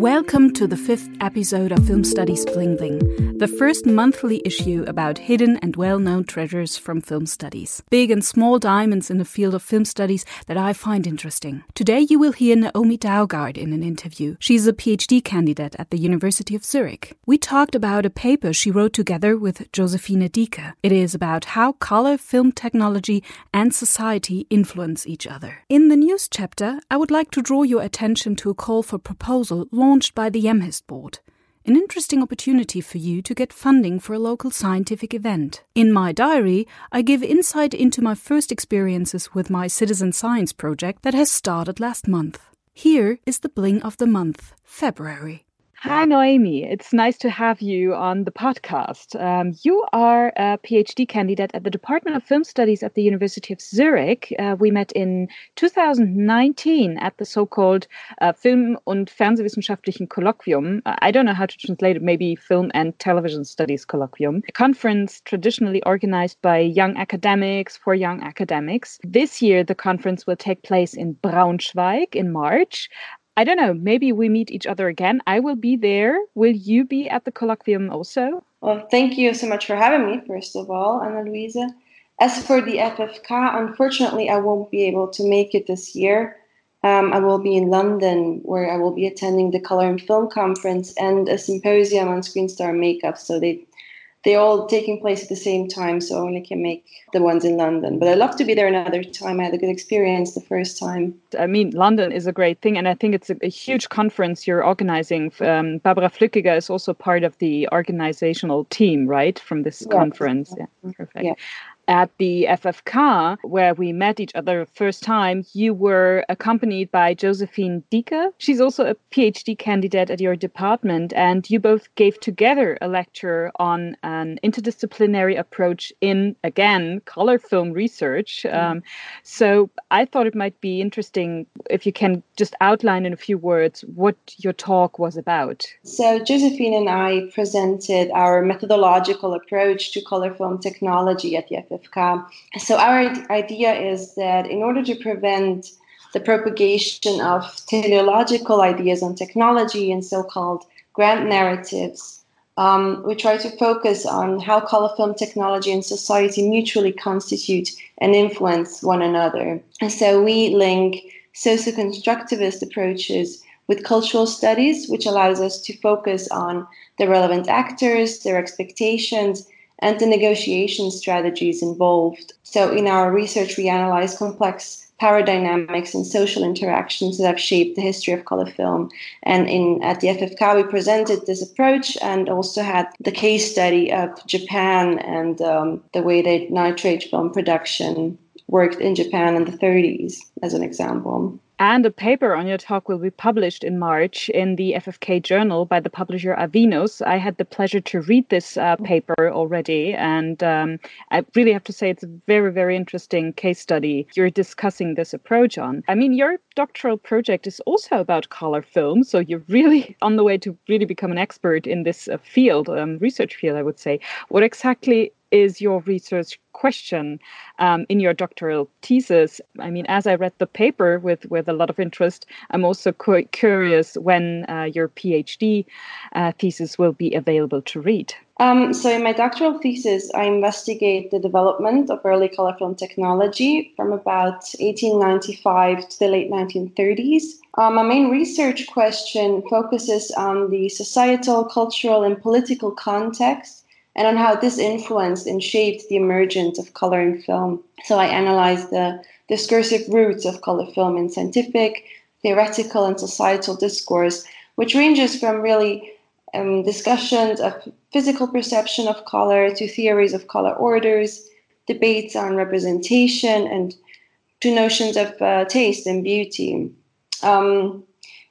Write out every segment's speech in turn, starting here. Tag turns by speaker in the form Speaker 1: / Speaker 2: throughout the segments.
Speaker 1: Welcome to the fifth episode of Film Studies Bling Bling, the first monthly issue about hidden and well known treasures from film studies. Big and small diamonds in the field of film studies that I find interesting. Today you will hear Noemi Daugaard in an interview. She's a PhD candidate at the University of Zurich. We talked about a paper she wrote together with Josephine Diecke. It is about how color, film technology, and society influence each other. In the news chapter, I would like to draw your attention to a call for proposal launched by the IAMHIST board. An interesting opportunity for you to get funding for a local scientific event. In my diary, I give insight into my first experiences with my citizen science project that has started last month. Here is the bling of the month, February. Hi, Noemi. It's nice to have you on the podcast. Um, you are a PhD candidate at the Department of Film Studies at the University of Zurich. Uh, we met in 2019 at the so called uh, Film- und Fernsehwissenschaftlichen Kolloquium. I don't know how to translate it, maybe Film and Television Studies Colloquium, a conference traditionally organized by young academics for young academics. This year, the conference will take place in Braunschweig in March. I don't know, maybe we meet each other again. I will be there. Will you be at the colloquium also?
Speaker 2: Well, thank you so much for having me, first of all, Anna Luisa. As for the FFK, unfortunately, I won't be able to make it this year. Um, I will be in London, where I will be attending the Color and Film Conference and a symposium on Screen Star makeup. So they they're all taking place at the same time, so I only can make the ones in London. But I'd love to be there another time. I had a good experience the first time.
Speaker 1: I mean, London is a great thing, and I think it's a, a huge conference you're organizing. Um, Barbara Flückiger is also part of the organizational team, right, from this conference. Yeah, perfect. Yeah at the FFK, where we met each other first time, you were accompanied by Josephine Diecke. She's also a PhD candidate at your department, and you both gave together a lecture on an interdisciplinary approach in, again, color film research. Mm. Um, so I thought it might be interesting if you can just outline in a few words what your talk was about.
Speaker 2: So Josephine and I presented our methodological approach to color film technology at the FFK so our idea is that in order to prevent the propagation of teleological ideas on technology and so-called grand narratives, um, we try to focus on how color film technology and society mutually constitute and influence one another. And so we link socio-constructivist approaches with cultural studies, which allows us to focus on the relevant actors, their expectations, and the negotiation strategies involved. So, in our research, we analyze complex power dynamics and social interactions that have shaped the history of color film. And in at the FFK, we presented this approach and also had the case study of Japan and um, the way that nitrate film production worked in Japan in the 30s, as an example.
Speaker 1: And a paper on your talk will be published in March in the FFK journal by the publisher Avinus. I had the pleasure to read this uh, paper already, and um, I really have to say it's a very, very interesting case study you're discussing this approach on. I mean, your doctoral project is also about color film, so you're really on the way to really become an expert in this uh, field, um, research field, I would say. What exactly is your research question um, in your doctoral thesis. I mean, as I read the paper with, with a lot of interest, I'm also cu- curious when uh, your PhD uh, thesis will be available to read.
Speaker 2: Um, so, in my doctoral thesis, I investigate the development of early color film technology from about 1895 to the late 1930s. Um, my main research question focuses on the societal, cultural, and political context and on how this influenced and shaped the emergence of color in film. So I analyzed the discursive roots of color film in scientific, theoretical, and societal discourse, which ranges from really um, discussions of physical perception of color to theories of color orders, debates on representation, and to notions of uh, taste and beauty. Um,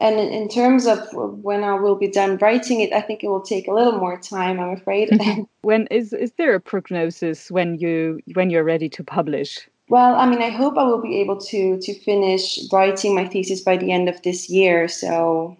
Speaker 2: and in terms of when I will be done writing it, I think it will take a little more time. I'm afraid.
Speaker 1: when is is there a prognosis when you when you're ready to publish?
Speaker 2: Well, I mean, I hope I will be able to to finish writing my thesis by the end of this year. So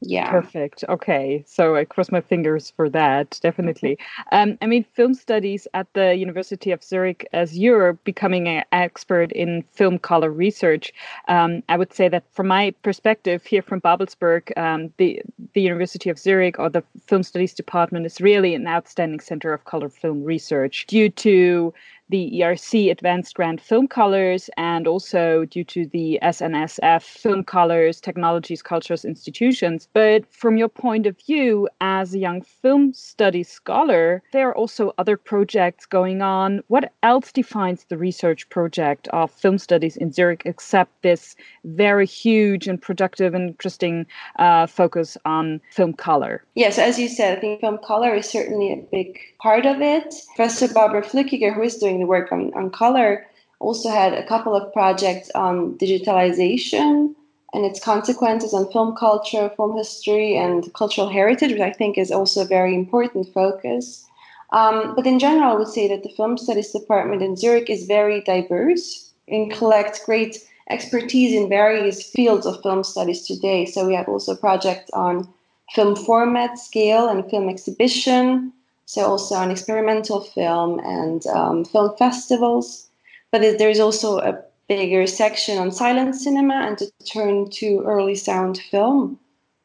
Speaker 2: Yeah.
Speaker 1: Perfect. Okay. So I cross my fingers for that, definitely. um, I mean, film studies at the University of Zurich, as you're becoming an expert in film color research, um, I would say that from my perspective here from Babelsberg, um, the, the University of Zurich or the Film Studies Department is really an outstanding center of color film research due to the ERC Advanced Grant Film Colors and also due to the SNSF Film Colors, Technologies, Cultures, Institutions. But from your point of view as a young film studies scholar, there are also other projects going on. What else defines the research project of film studies in Zurich except this very huge and productive and interesting uh, focus on film color?
Speaker 2: Yes, as you said, I think film color is certainly a big part of it. Professor Barbara Flückiger, who is doing the work on, on color, also had a couple of projects on digitalization and its consequences on film culture, film history, and cultural heritage, which I think is also a very important focus. Um, but in general, I would say that the Film Studies Department in Zurich is very diverse and collects great expertise in various fields of film studies today. So we have also projects on film format, scale, and film exhibition, so also on experimental film and um, film festivals. But there's also a bigger section on silent cinema and to turn to early sound film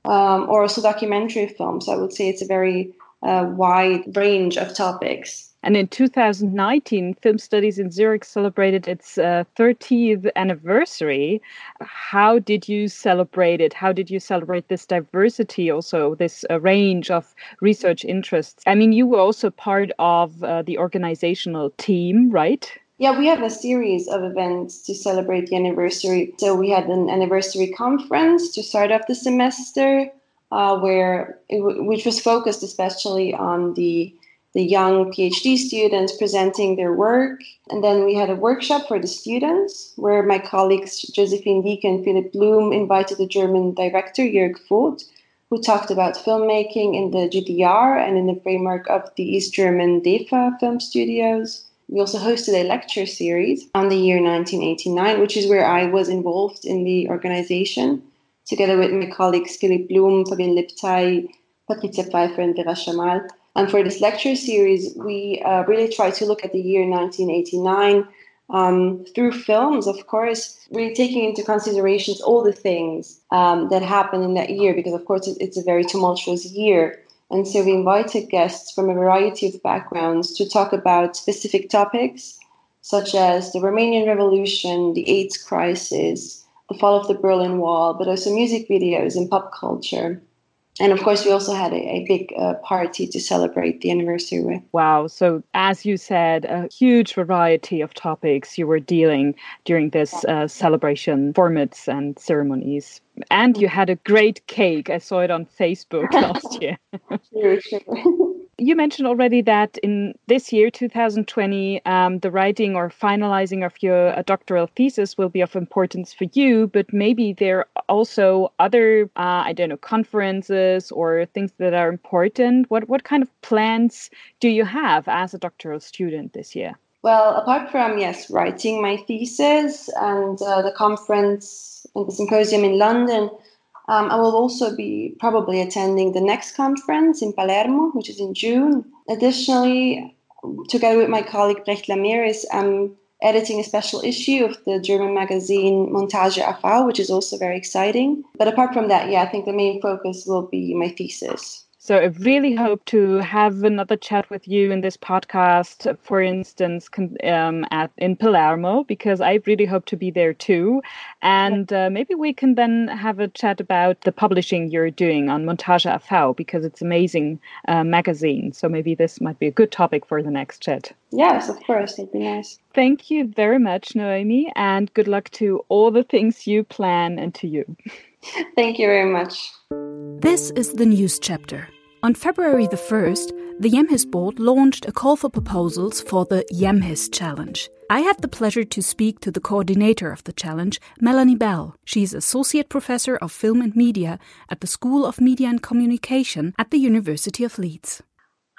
Speaker 2: um, or also documentary films. I would say it's a very uh, wide range of topics.
Speaker 1: And in 2019, Film Studies in Zurich celebrated its uh, 30th anniversary. How did you celebrate it? How did you celebrate this diversity, also this uh, range of research interests? I mean, you were also part of uh, the organizational team, right?
Speaker 2: Yeah, we have a series of events to celebrate the anniversary. So we had an anniversary conference to start off the semester, uh, where it, which was focused especially on the the young PhD students presenting their work. And then we had a workshop for the students where my colleagues Josephine Diecke and Philipp Blum invited the German director Jörg Foth, who talked about filmmaking in the GDR and in the framework of the East German DEFA film studios. We also hosted a lecture series on the year 1989, which is where I was involved in the organization, together with my colleagues Philipp Blum, Fabienne Liptay, Patricia Pfeiffer, and Vera Shamal. And for this lecture series, we uh, really try to look at the year 1989 um, through films, of course, really taking into considerations all the things um, that happened in that year, because of course it's a very tumultuous year. And so we invited guests from a variety of backgrounds to talk about specific topics, such as the Romanian Revolution, the AIDS crisis, the fall of the Berlin Wall, but also music videos and pop culture and of course, we also had a, a big uh, party to celebrate the anniversary with.
Speaker 1: Wow. So, as you said, a huge variety of topics you were dealing during this uh, celebration formats and ceremonies. And you had a great cake. I saw it on Facebook last year. sure, sure you mentioned already that in this year, 2020, um, the writing or finalizing of your uh, doctoral thesis will be of importance for you, but maybe there are also other, uh, I don't know, conferences or things that are important. What, what kind of plans do you have as a doctoral student this year?
Speaker 2: Well, apart from, yes, writing my thesis and uh, the conference and the symposium in London, um, I will also be probably attending the next conference in Palermo, which is in June. Additionally, together with my colleague Bregt Lameris, I'm editing a special issue of the German magazine Montage AV, which is also very exciting. But apart from that, yeah, I think the main focus will be my thesis.
Speaker 1: So I really hope to have another chat with you in this podcast, for instance, um, at in Palermo, because I really hope to be there too. And uh, maybe we can then have a chat about the publishing you're doing on Montage AV, because it's amazing uh, magazine. So maybe this might be a good topic for the next chat.
Speaker 2: Yes, of course, it'd be nice.
Speaker 1: Thank you very much, Noemi, and good luck to all the things you plan and to you.
Speaker 2: Thank you very much.
Speaker 1: This is the news chapter. On February the 1st, the IAMHIST board launched a call for proposals for the IAMHIST Challenge. I had the pleasure to speak to the coordinator of the challenge, Melanie Bell. She's Associate Professor of Film and Media at the School of Media and Communication at the University of Leeds.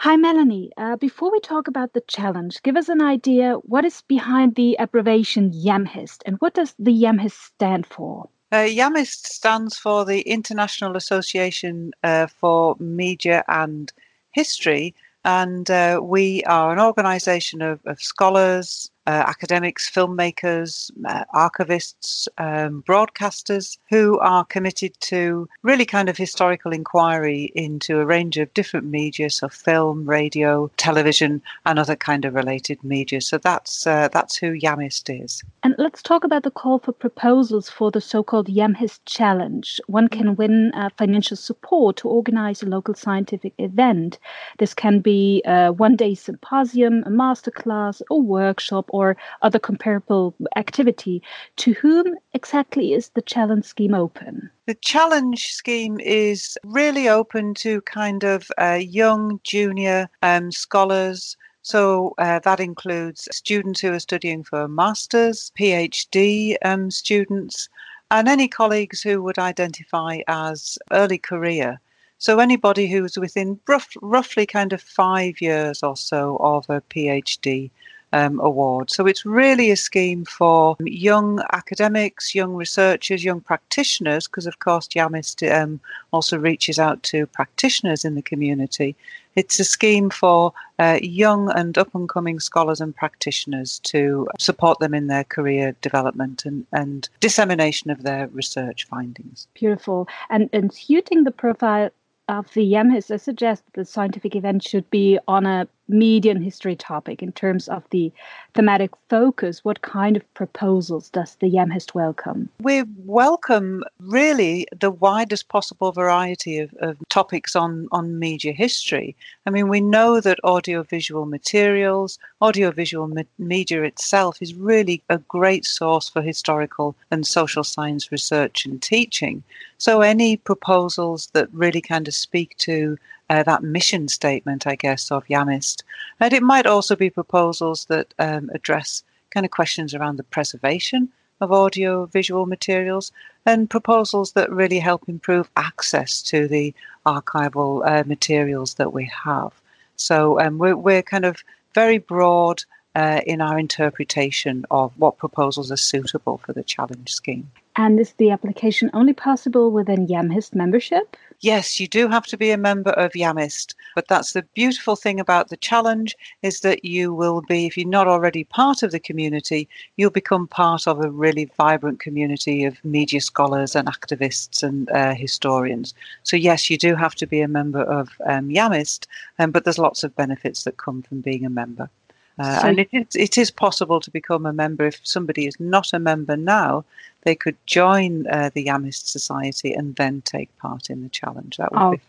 Speaker 1: Hi, Melanie. Uh, before we talk about the challenge, give us an idea what is behind the abbreviation IAMHIST and what does the IAMHIST stand for?
Speaker 3: Uh, IAMHIST stands for the International Association uh, for Media and History, and uh, we are an organisation of, of scholars, uh, academics, filmmakers, uh, archivists, um, broadcasters who are committed to really kind of historical inquiry into a range of different media, so film, radio, television, and other kind of related media. So that's uh, that's who IAMHIST is.
Speaker 4: And let's talk about the call for proposals for the so-called IAMHIST Challenge. One can mm-hmm. win uh, financial support to organize a local scientific event. This can be a one-day symposium, a masterclass, a workshop, or other comparable activity. To whom exactly is the challenge scheme open?
Speaker 3: The challenge scheme is really open to kind of uh, young junior um, scholars. So uh, that includes students who are studying for masters, PhD um, students, and any colleagues who would identify as early career. So anybody who's within rough, roughly kind of five years or so of a PhD um, award. So it's really a scheme for young academics, young researchers, young practitioners, because of course IAMHIST um, also reaches out to practitioners in the community. It's a scheme for uh, young and up and coming scholars and practitioners to support them in their career development and, and dissemination of their research findings.
Speaker 4: Beautiful. And, and suiting the profile of the IAMHIST, I suggest the scientific event should be on a median history topic in terms of the thematic focus, what kind of proposals does the IAMHIST welcome?
Speaker 3: We welcome really the widest possible variety of, of topics on, on media history. I mean, we know that audiovisual materials, audiovisual me- media itself is really a great source for historical and social science research and teaching. So, any proposals that really kind of speak to uh, that mission statement, I guess, of IAMHIST. And it might also be proposals that um, address kind of questions around the preservation of audio visual materials and proposals that really help improve access to the archival uh, materials that we have. So um, we're, we're kind of very broad uh, in our interpretation of what proposals are suitable for the challenge scheme.
Speaker 4: And is the application only possible within IAMHIST membership?
Speaker 3: yes, you do have to be a member of IAMHIST, but that's the beautiful thing about the challenge is that you will be, if you're not already part of the community, you'll become part of a really vibrant community of media scholars and activists and uh, historians. So yes, you do have to be a member of um, IAMHIST, um, but there's lots of benefits that come from being a member. Uh, so, and it is, it is possible to become a member if somebody is not a member now they could join uh, the IAMHIST Society and then take part in the challenge. That would oh. be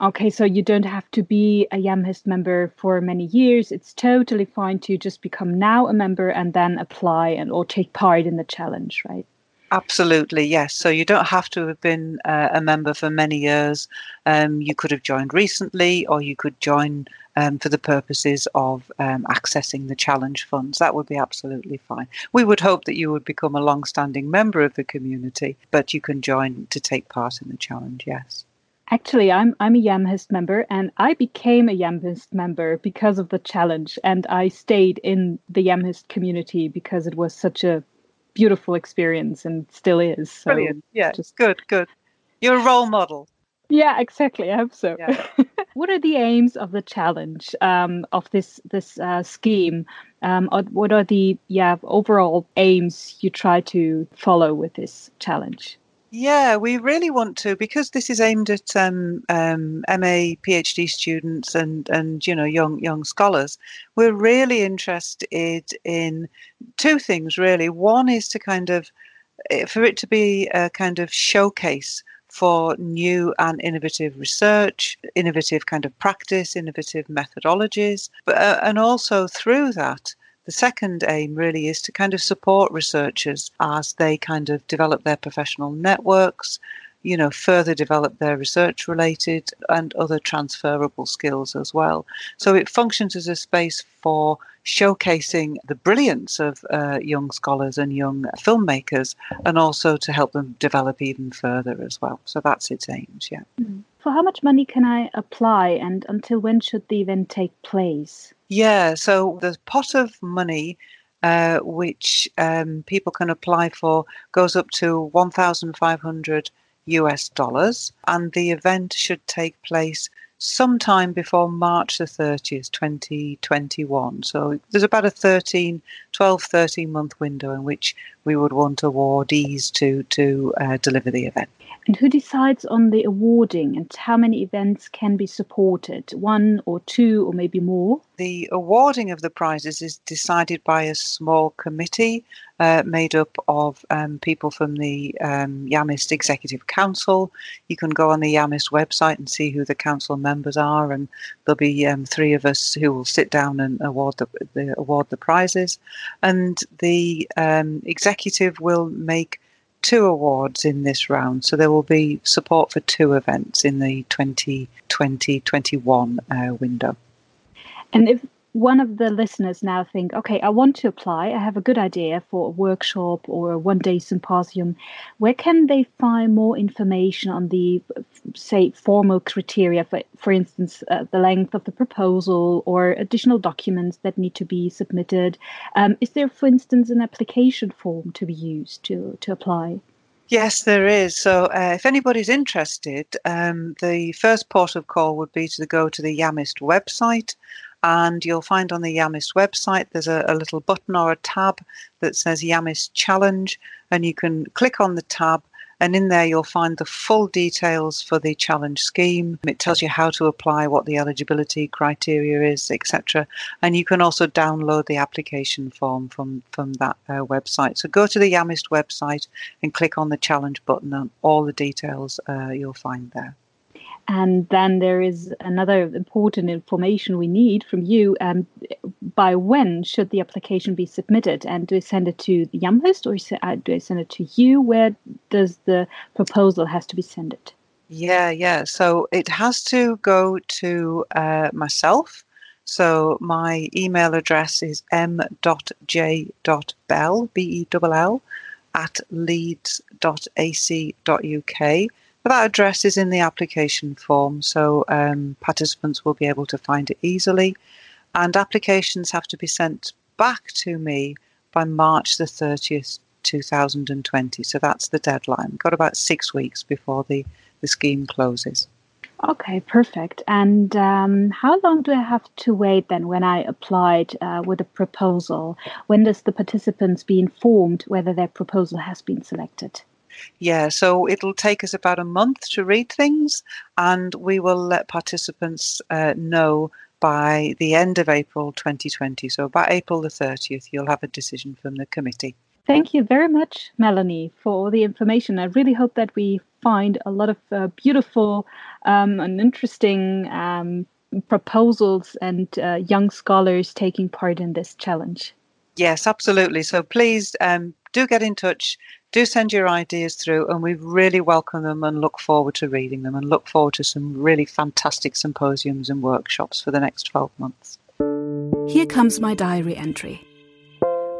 Speaker 4: Okay, so you don't have to be a IAMHIST member for many years. It's totally fine to just become now a member and then apply and or take part in the challenge, right?
Speaker 3: Absolutely, yes. So you don't have to have been uh, a member for many years. Um, you could have joined recently, or you could join um, for the purposes of um, accessing the challenge funds. That would be absolutely fine. We would hope that you would become a long standing member of the community, but you can join to take part in the challenge, yes.
Speaker 4: Actually, I'm I'm a IAMHIST member, and I became a IAMHIST member because of the challenge, and I stayed in the IAMHIST community because it was such a beautiful experience and still is.
Speaker 3: So Brilliant. Yeah, just good, good. You're a role model.
Speaker 4: Yeah, exactly. I hope so. Yeah. what are the aims of the challenge um, of this this uh, scheme? Um, what are the yeah overall aims you try to follow with this challenge?
Speaker 3: Yeah, we really want to because this is aimed at um, um, MA, PhD students and and you know young young scholars. We're really interested in two things. Really, one is to kind of eh, for it to be a kind of showcase for new and innovative research, innovative kind of practice, innovative methodologies, but uh, and also through that. The second aim really is to kind of support researchers as they kind of develop their professional networks, you know, further develop their research related and other transferable skills as well. So it functions as a space for showcasing the brilliance of uh, young scholars and young filmmakers and also to help them develop even further as well. So that's its aims, yeah.
Speaker 4: Mm. For how much money can I apply and until when should the event take place?
Speaker 3: Yeah, so the pot of money uh, which um, people can apply for, goes up to 1,500 US dollars, and the event should take place sometime before March the 30th, 2021. So there's about a 13, 12, 13 month window in which we would want awardees to, to uh, deliver the event.
Speaker 4: And who decides on the awarding and how many events can be supported? One or two or maybe more?
Speaker 3: The awarding of the prizes is decided by a small committee uh, made up of um, people from the um, IAMHIST Executive Council. You can go on the IAMHIST website and see who the council members are, and there'll be um, three of us who will sit down and award the, the award the prizes. And the um, executive will make two awards in this round. So there will be support for two events in the 2020 21 uh, window.
Speaker 4: And if one of the listeners now think, okay, I want to apply, I have a good idea for a workshop or a one day symposium, where can they find more information on the, say, formal criteria, for, for instance, uh, the length of the proposal or additional documents that need to be submitted? Um, is there, for instance, an application form to be used to, to apply?
Speaker 3: Yes, there is. So, uh, if anybody's interested, um, the first port of call would be to go to the IAMHIST website and you'll find on the IAMHIST website there's a, a, little button or a tab that says IAMHIST Challenge, and you can click on the tab. And in there, you'll find the full details for the challenge scheme. It tells you how to apply, what the eligibility criteria is, etc. And you can also download the application form from, from that uh, website. So go to the IAMHIST website and click on the challenge button, and all the details uh, you'll find there.
Speaker 4: And then there is another important information we need from you. Um, by when should the application be submitted? And do I send it to the IAMHIST or uh, do I send it to you? Where does the proposal has to be sent? It?
Speaker 3: Yeah, yeah. So it has to go to uh, myself. So my email address is m.j.bell, B-E-L-L, at leeds.ac.uk that address is in the application form, so um, participants will be able to find it easily. And applications have to be sent back to me by March the 30th, 2020. So that's the deadline. We've got about six weeks before the, the scheme closes.
Speaker 4: Okay, perfect. And um, how long do I have to wait then when I applied uh, with a proposal? When does the participants be informed whether their proposal has been selected?
Speaker 3: Yeah, so it'll take us about a month to read things, and we will let participants uh, know by the end of April 2020. So, by April the 30th, you'll have a decision from the committee.
Speaker 4: Thank you very much, Melanie, for all the information. I really hope that we find a lot of uh, beautiful um, and interesting um, proposals and uh, young scholars taking part in this challenge.
Speaker 3: Yes, absolutely. So please um, do get in touch do send your ideas through, and we really welcome them and look forward to reading them and look forward to some really fantastic symposiums and workshops for the next 12 months.
Speaker 4: Here comes my diary entry.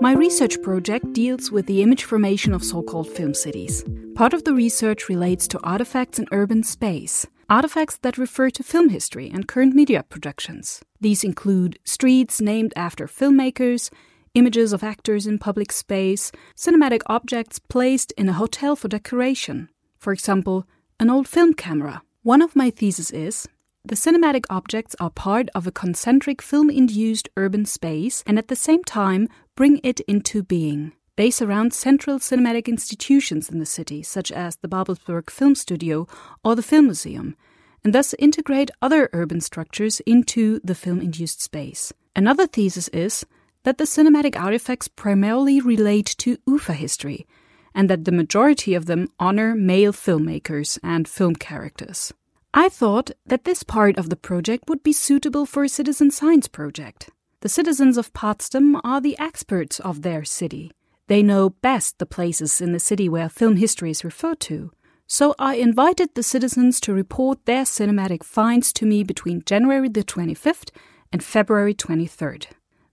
Speaker 4: My research project deals with the image formation of so called film cities. Part of the research relates to artifacts in urban space, artifacts that refer to film history and current media productions. These include streets named after filmmakers, images of actors in public space, cinematic objects placed in a hotel for decoration. For example, an old film camera. One of my theses is the cinematic objects are part of a concentric film induced urban space and at the same time bring it into being. They surround central cinematic institutions in the city, such as the Babelsberg Film Studio or the Film Museum, and thus integrate other urban structures into the film induced space. Another thesis is that the cinematic artifacts primarily relate to UFA history, and that the majority of them honor male filmmakers and film characters. I thought that this part of the project would be suitable for a citizen science project. The citizens of Potsdam are the experts of their city. They know best the places in the city where film history is referred to. So I invited the citizens to report their cinematic finds to me between January the 25th and February 23rd.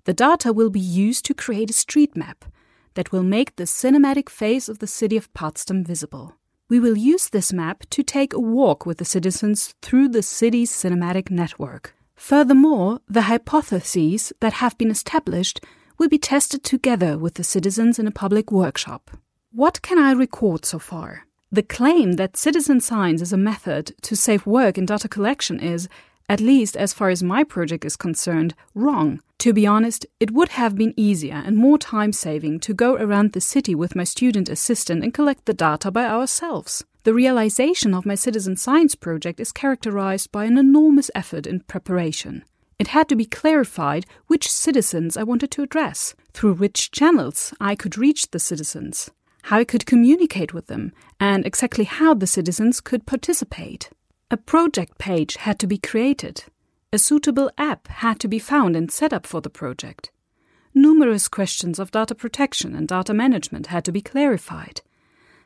Speaker 4: The data will be used to create a street map that will make the cinematic face of the city of Potsdam visible. We will use this map to take a walk with the citizens through the city's cinematic network. Furthermore, the hypotheses that have been established will be tested together with the citizens in a public workshop. What can I record so far? The claim that citizen science is a method to save work in data collection is, at least as far as my project is concerned, wrong. To be honest, it would have been easier and more time saving to go around the city with my student assistant and collect the data by ourselves. The realization of my citizen science project is characterized by an enormous effort in preparation. It had to be clarified which citizens I wanted to address, through which channels I could reach the citizens, how I could communicate with them, and exactly how the citizens could participate. A project page had to be created. A suitable app had to be found and set up for the project. Numerous questions of data protection and data management had to be clarified.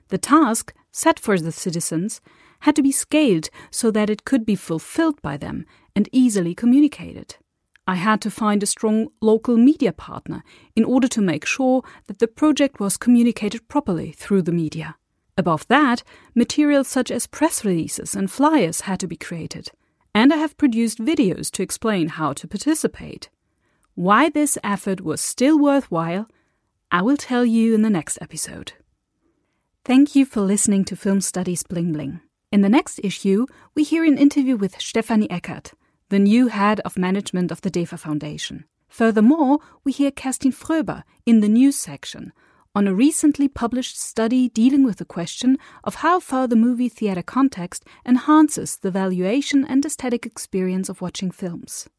Speaker 4: The task set for the citizens had to be scaled so that it could be fulfilled by them and easily communicated. I had to find a strong local media partner in order to make sure that the project was communicated properly through the media. Above that, materials such as press releases and flyers had to be created. And I have produced videos to explain how to participate. Why this effort was still worthwhile, I will tell you in the next episode. Thank you for listening to Film Studies Bling Bling. In the next issue, we hear an interview with Stefanie Eckert, the new head of management of the DEFA Foundation. Furthermore, we hear Kerstin Fröber in the news section on a recently published study dealing with the question of how far the movie theater context enhances the valuation and aesthetic experience of watching films.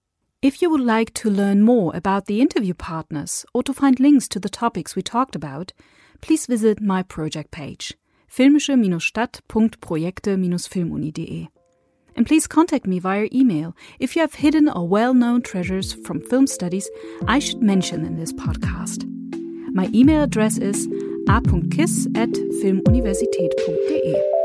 Speaker 4: If you would like to learn more about the interview partners or to find links to the topics we talked about, please visit my project page filmische-stadt.projekte-filmuni.de. And please contact me via email if you have hidden or well known treasures from film studies I should mention in this podcast. My email address is a.kiss at filmuniversität.de.